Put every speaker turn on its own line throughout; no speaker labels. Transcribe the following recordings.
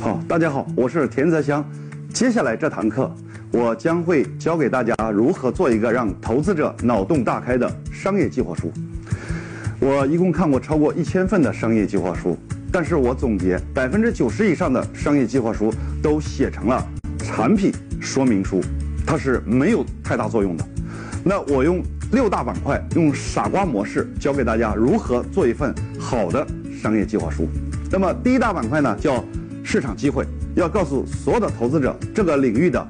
好，大家好，我是田泽香。接下来这堂课，我将会教给大家如何做一个让投资者脑洞大开的商业计划书。我一共看过超过一千份的商业计划书，但是我总结，百分之九十以上的商业计划书都写成了产品说明书，它是没有太大作用的。那我用六大板块，用傻瓜模式教给大家如何做一份好的商业计划书。那么第一大板块呢，叫市场机会，要告诉所有的投资者，这个领域的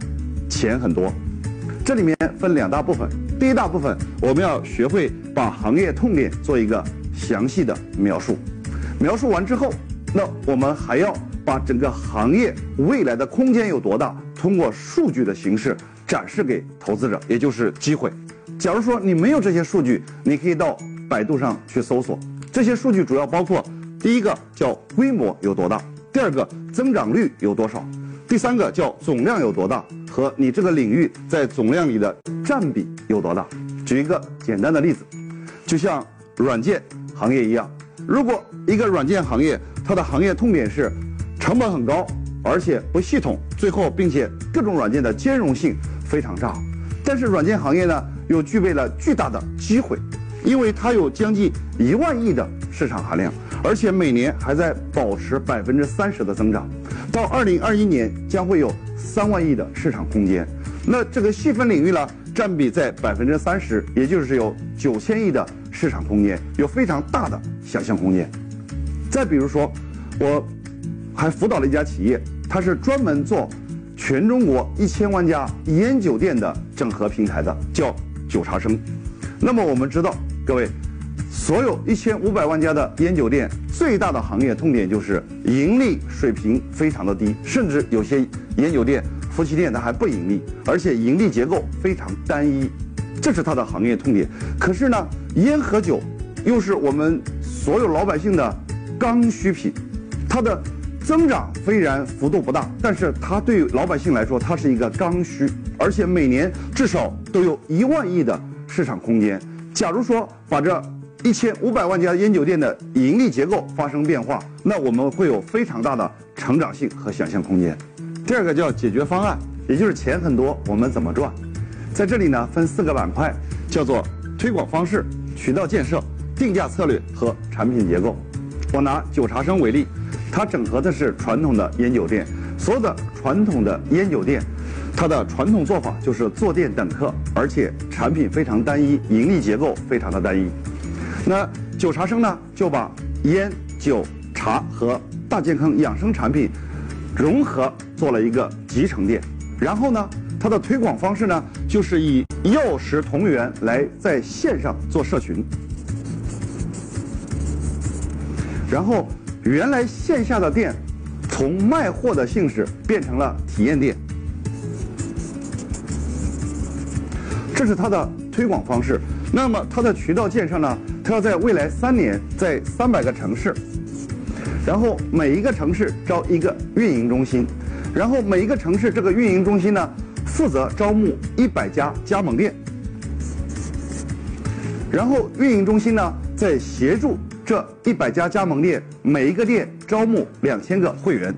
钱很多。这里面分两大部分，第一大部分我们要学会把行业痛点做一个详细的描述，描述完之后，那我们还要把整个行业未来的空间有多大，通过数据的形式展示给投资者，也就是机会。假如说你没有这些数据，你可以到百度上去搜索，这些数据主要包括第一个叫规模有多大，第二个增长率有多少，第三个叫总量有多大和你这个领域在总量里的占比有多大。举一个简单的例子，就像软件行业一样，如果一个软件行业它的行业痛点是成本很高，而且不系统，最后并且各种软件的兼容性非常差，但是软件行业呢？又具备了巨大的机会，因为它有将近一万亿的市场含量，而且每年还在保持百分之三十的增长，到二零二一年将会有三万亿的市场空间。那这个细分领域呢，占比在百分之三十，也就是有九千亿的市场空间，有非常大的想象空间。再比如说，我还辅导了一家企业，它是专门做全中国一千万家烟酒店的整合平台的，叫。酒茶生，那么我们知道，各位，所有一千五百万家的烟酒店，最大的行业痛点就是盈利水平非常的低，甚至有些烟酒店、夫妻店它还不盈利，而且盈利结构非常单一，这是它的行业痛点。可是呢，烟和酒又是我们所有老百姓的刚需品，它的增长虽然幅度不大，但是它对老百姓来说，它是一个刚需。而且每年至少都有一万亿的市场空间。假如说把这一千五百万家烟酒店的盈利结构发生变化，那我们会有非常大的成长性和想象空间。第二个叫解决方案，也就是钱很多，我们怎么赚？在这里呢，分四个板块，叫做推广方式、渠道建设、定价策略和产品结构。我拿九茶生为例，它整合的是传统的烟酒店，所有的传统的烟酒店。它的传统做法就是坐店等客，而且产品非常单一，盈利结构非常的单一。那九茶生呢，就把烟、酒、茶和大健康养生产品融合做了一个集成店。然后呢，它的推广方式呢，就是以药食同源来在线上做社群。然后，原来线下的店，从卖货的性质变成了体验店。这是它的推广方式。那么它的渠道建设呢？它要在未来三年，在三百个城市，然后每一个城市招一个运营中心，然后每一个城市这个运营中心呢，负责招募一百家加盟店，然后运营中心呢，在协助这一百家加盟店每一个店招募两千个会员。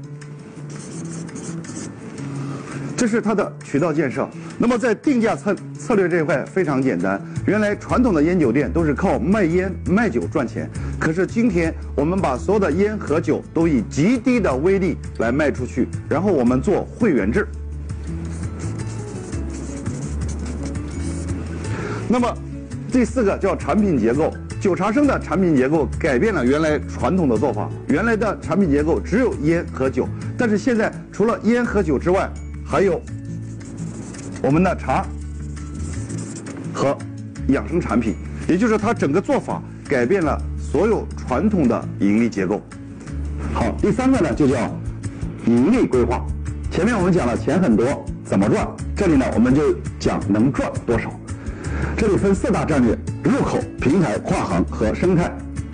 这是它的渠道建设。那么在定价策策略这一块非常简单。原来传统的烟酒店都是靠卖烟卖酒赚钱，可是今天我们把所有的烟和酒都以极低的微利来卖出去，然后我们做会员制。那么第四个叫产品结构，九茶生的产品结构改变了原来传统的做法。原来的产品结构只有烟和酒，但是现在除了烟和酒之外，还有 我们的茶和养生产品，也就是它整个做法改变了所有传统的盈利结构。好，第三个呢就叫盈利规划。前面我们讲了钱很多怎么赚，这里呢我们就讲能赚多少。这里分四大战略：入口、平台、跨行和生态。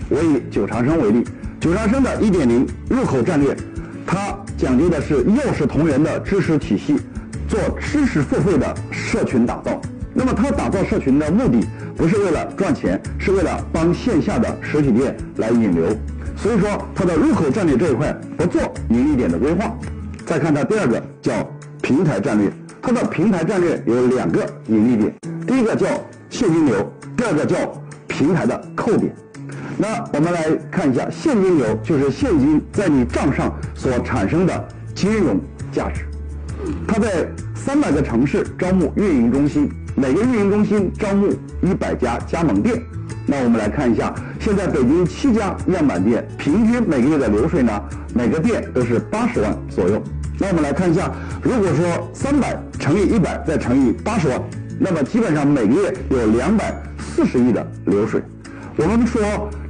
我以九长生为例，九长生的一点零入口战略，它。讲究的是药食同源的知识体系，做知识付费的社群打造，那么他打造社群的目的不是为了赚钱，是为了帮线下的实体店来引流。所以说，它的入口战略这一块不做盈利点的规划。再看它第二个叫平台战略，它的平台战略有两个盈利点，第一个叫现金流，第二个叫平台的扣点。那我们来看一下，现金流就是现金在你账上所产生的金融价值。它在三百个城市招募运营中心，每个运营中心招募一百家加盟店。那我们来看一下，现在北京七家样板店平均每个月的流水呢，每个店都是八十万左右。那我们来看一下，如果说三百乘以一百再乘以八十万，那么基本上每个月有两百四十亿的流水。我们说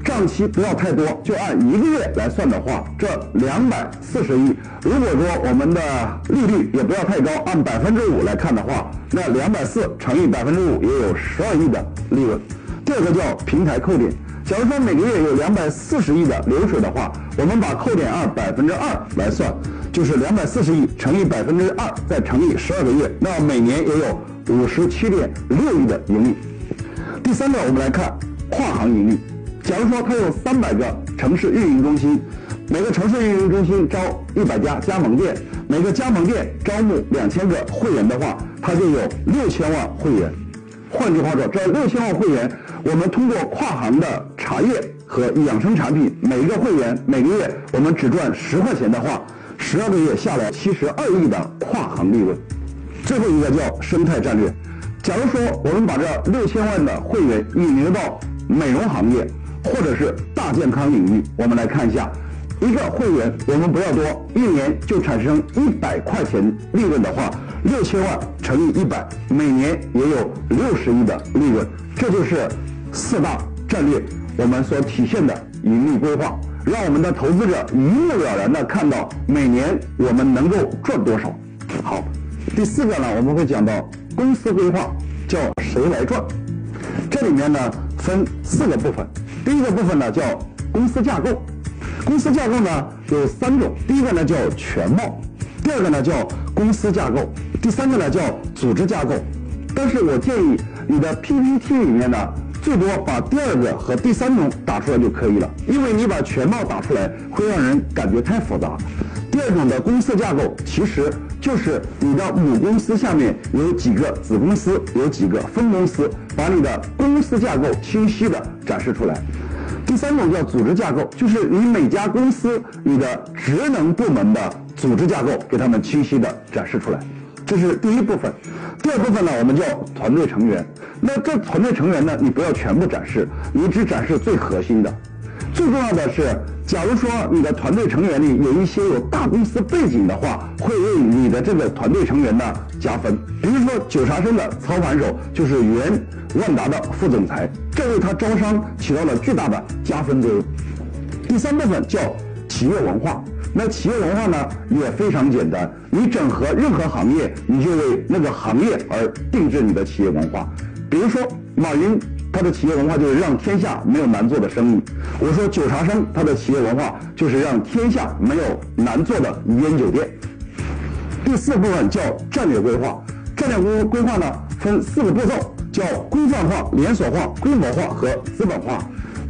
账期不要太多，就按一个月来算的话，这两百四十亿，如果说我们的利率也不要太高，按百分之五来看的话，那两百四乘以百分之五也有十二亿的利润。第二个叫平台扣点，假如说每个月有两百四十亿的流水的话，我们把扣点按百分之二来算，就是两百四十亿乘以百分之二再乘以十二个月，那每年也有五十七点六亿的盈利。第三个，我们来看。跨行盈利，假如说它有三百个城市运营中心，每个城市运营中心招一百家加盟店，每个加盟店招募两千个会员的话，它就有六千万会员。换句话说，这六千万会员，我们通过跨行的茶叶和养生产品，每一个会员每个月我们只赚十块钱的话，十二个月下来七十二亿的跨行利润。最后一个叫生态战略，假如说我们把这六千万的会员引流到美容行业，或者是大健康领域，我们来看一下，一个会员我们不要多，一年就产生一百块钱利润的话，六千万乘以一百，每年也有六十亿的利润。这就是四大战略我们所体现的盈利规划，让我们的投资者一目了然的看到每年我们能够赚多少。好，第四个呢，我们会讲到公司规划，叫谁来赚？这里面呢。分四个部分，第一个部分呢叫公司架构，公司架构呢有三种，第一个呢叫全貌，第二个呢叫公司架构，第三个呢叫组织架构。但是我建议你的 PPT 里面呢，最多把第二个和第三种打出来就可以了，因为你把全貌打出来会让人感觉太复杂。第二种的公司架构其实。就是你的母公司下面有几个子公司，有几个分公司，把你的公司架构清晰的展示出来。第三种叫组织架构，就是你每家公司你的职能部门的组织架构，给他们清晰的展示出来。这是第一部分。第二部分呢，我们叫团队成员。那这团队成员呢，你不要全部展示，你只展示最核心的。最重要的是，假如说你的团队成员里有一些有大公司背景的话，会为你的这个团队成员呢加分。比如说九茶生的操盘手就是原万达的副总裁，这为他招商起到了巨大的加分作用。第三部分叫企业文化，那企业文化呢也非常简单，你整合任何行业，你就为那个行业而定制你的企业文化。比如说马云。他的企业文化就是让天下没有难做的生意。我说九茶生，他的企业文化就是让天下没有难做的烟酒店。第四部分叫战略规划，战略规规划呢分四个步骤，叫规范化、连锁化、规模化和资本化。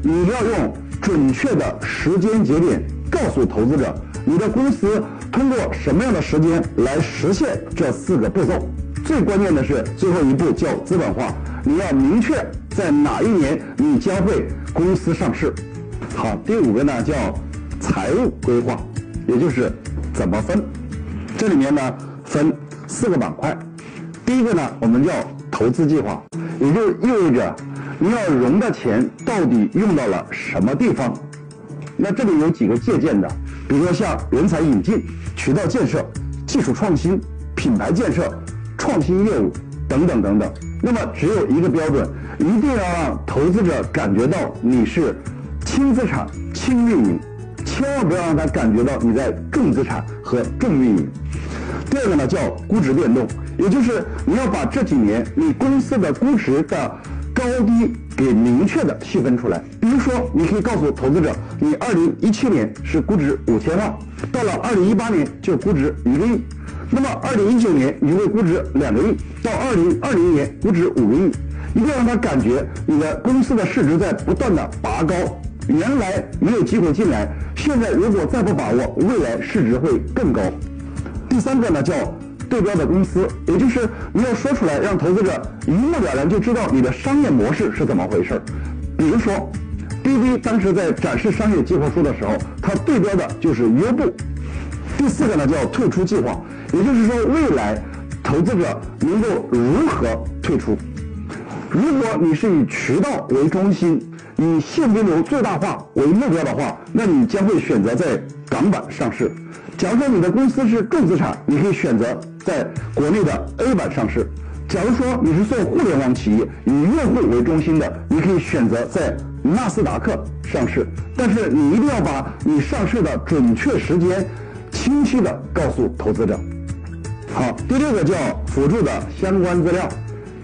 你要用准确的时间节点告诉投资者，你的公司通过什么样的时间来实现这四个步骤。最关键的是最后一步叫资本化，你要明确。在哪一年你将会公司上市？好，第五个呢叫财务规划，也就是怎么分。这里面呢分四个板块。第一个呢我们叫投资计划，也就意味着你要融的钱到底用到了什么地方。那这里有几个借鉴的，比如说像人才引进、渠道建设、技术创新、品牌建设、创新业务等等等等。那么只有一个标准。一定要让投资者感觉到你是轻资产轻运营，千万不要让他感觉到你在重资产和重运营。第二个呢叫估值变动，也就是你要把这几年你公司的估值的高低给明确的细分出来。比如说，你可以告诉投资者，你二零一七年是估值五千万，到了二零一八年就估值一个亿。那么二零一九年你会估值两个亿，到二零二零年估值五个亿，一定要让他感觉你的公司的市值在不断的拔高。原来没有机会进来，现在如果再不把握，未来市值会更高。第三个呢叫对标的公司，也就是你要说出来，让投资者一目了然就知道你的商业模式是怎么回事比如说，滴滴当时在展示商业计划书的时候，它对标的就是优步。第四个呢叫退出计划，也就是说未来投资者能够如何退出。如果你是以渠道为中心。以现金流最大化为目标的话，那你将会选择在港版上市。假如说你的公司是重资产，你可以选择在国内的 A 版上市。假如说你是做互联网企业，以用户为中心的，你可以选择在纳斯达克上市。但是你一定要把你上市的准确时间清晰的告诉投资者。好，第六个叫辅助的相关资料。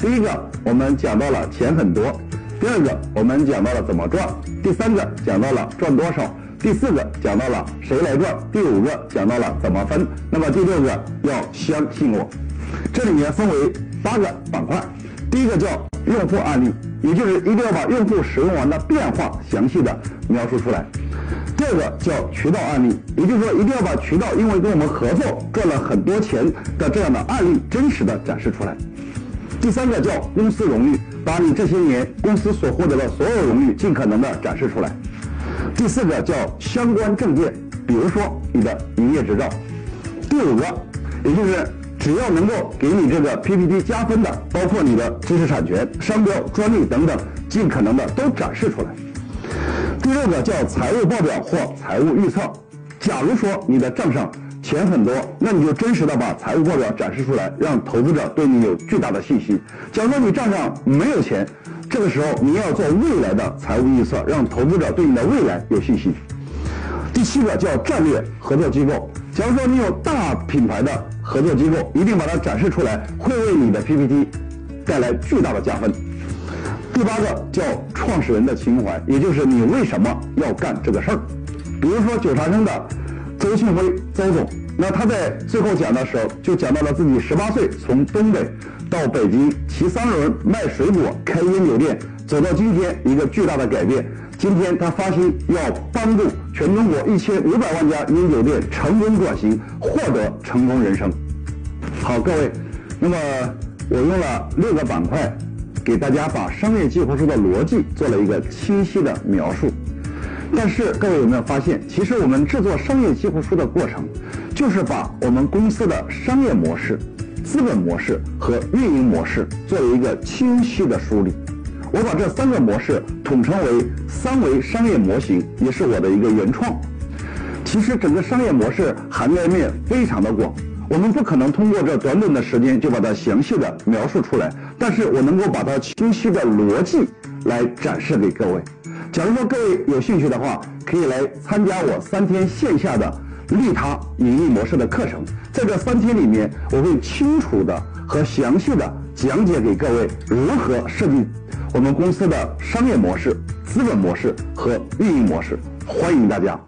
第一个我们讲到了钱很多。第二个，我们讲到了怎么赚；第三个，讲到了赚多少；第四个，讲到了谁来赚；第五个，讲到了怎么分。那么第六个，要相信我。这里面分为八个板块。第一个叫用户案例，也就是一定要把用户使用完的变化详细的描述出来。第二个叫渠道案例，也就是说一定要把渠道因为跟我们合作赚了很多钱的这样的案例真实的展示出来。第三个叫公司荣誉，把你这些年公司所获得的所有荣誉尽可能的展示出来。第四个叫相关证件，比如说你的营业执照。第五个，也就是只要能够给你这个 PPT 加分的，包括你的知识产权、商标、专利等等，尽可能的都展示出来。第六个叫财务报表或财务预测，假如说你的账上。钱很多，那你就真实的把财务报表展示出来，让投资者对你有巨大的信心。假如说你账上没有钱，这个时候你要做未来的财务预测，让投资者对你的未来有信心。第七个叫战略合作机构，假如说你有大品牌的合作机构，一定把它展示出来，会为你的 PPT 带来巨大的加分。第八个叫创始人的情怀，也就是你为什么要干这个事儿。比如说九茶生的。周庆辉，周总，那他在最后讲的时候，就讲到了自己十八岁从东北到北京骑三轮卖水果开烟酒店，走到今天一个巨大的改变。今天他发心要帮助全中国一千五百万家烟酒店成功转型，获得成功人生。好，各位，那么我用了六个板块，给大家把商业计划书的逻辑做了一个清晰的描述。但是各位有没有发现，其实我们制作商业计划书的过程，就是把我们公司的商业模式、资本模式和运营模式做了一个清晰的梳理。我把这三个模式统称为三维商业模型，也是我的一个原创。其实整个商业模式涵盖面非常的广，我们不可能通过这短短的时间就把它详细的描述出来，但是我能够把它清晰的逻辑来展示给各位。假如说各位有兴趣的话，可以来参加我三天线下的利他盈利模式的课程。在这三天里面，我会清楚的和详细的讲解给各位如何设计我们公司的商业模式、资本模式和运营模式。欢迎大家。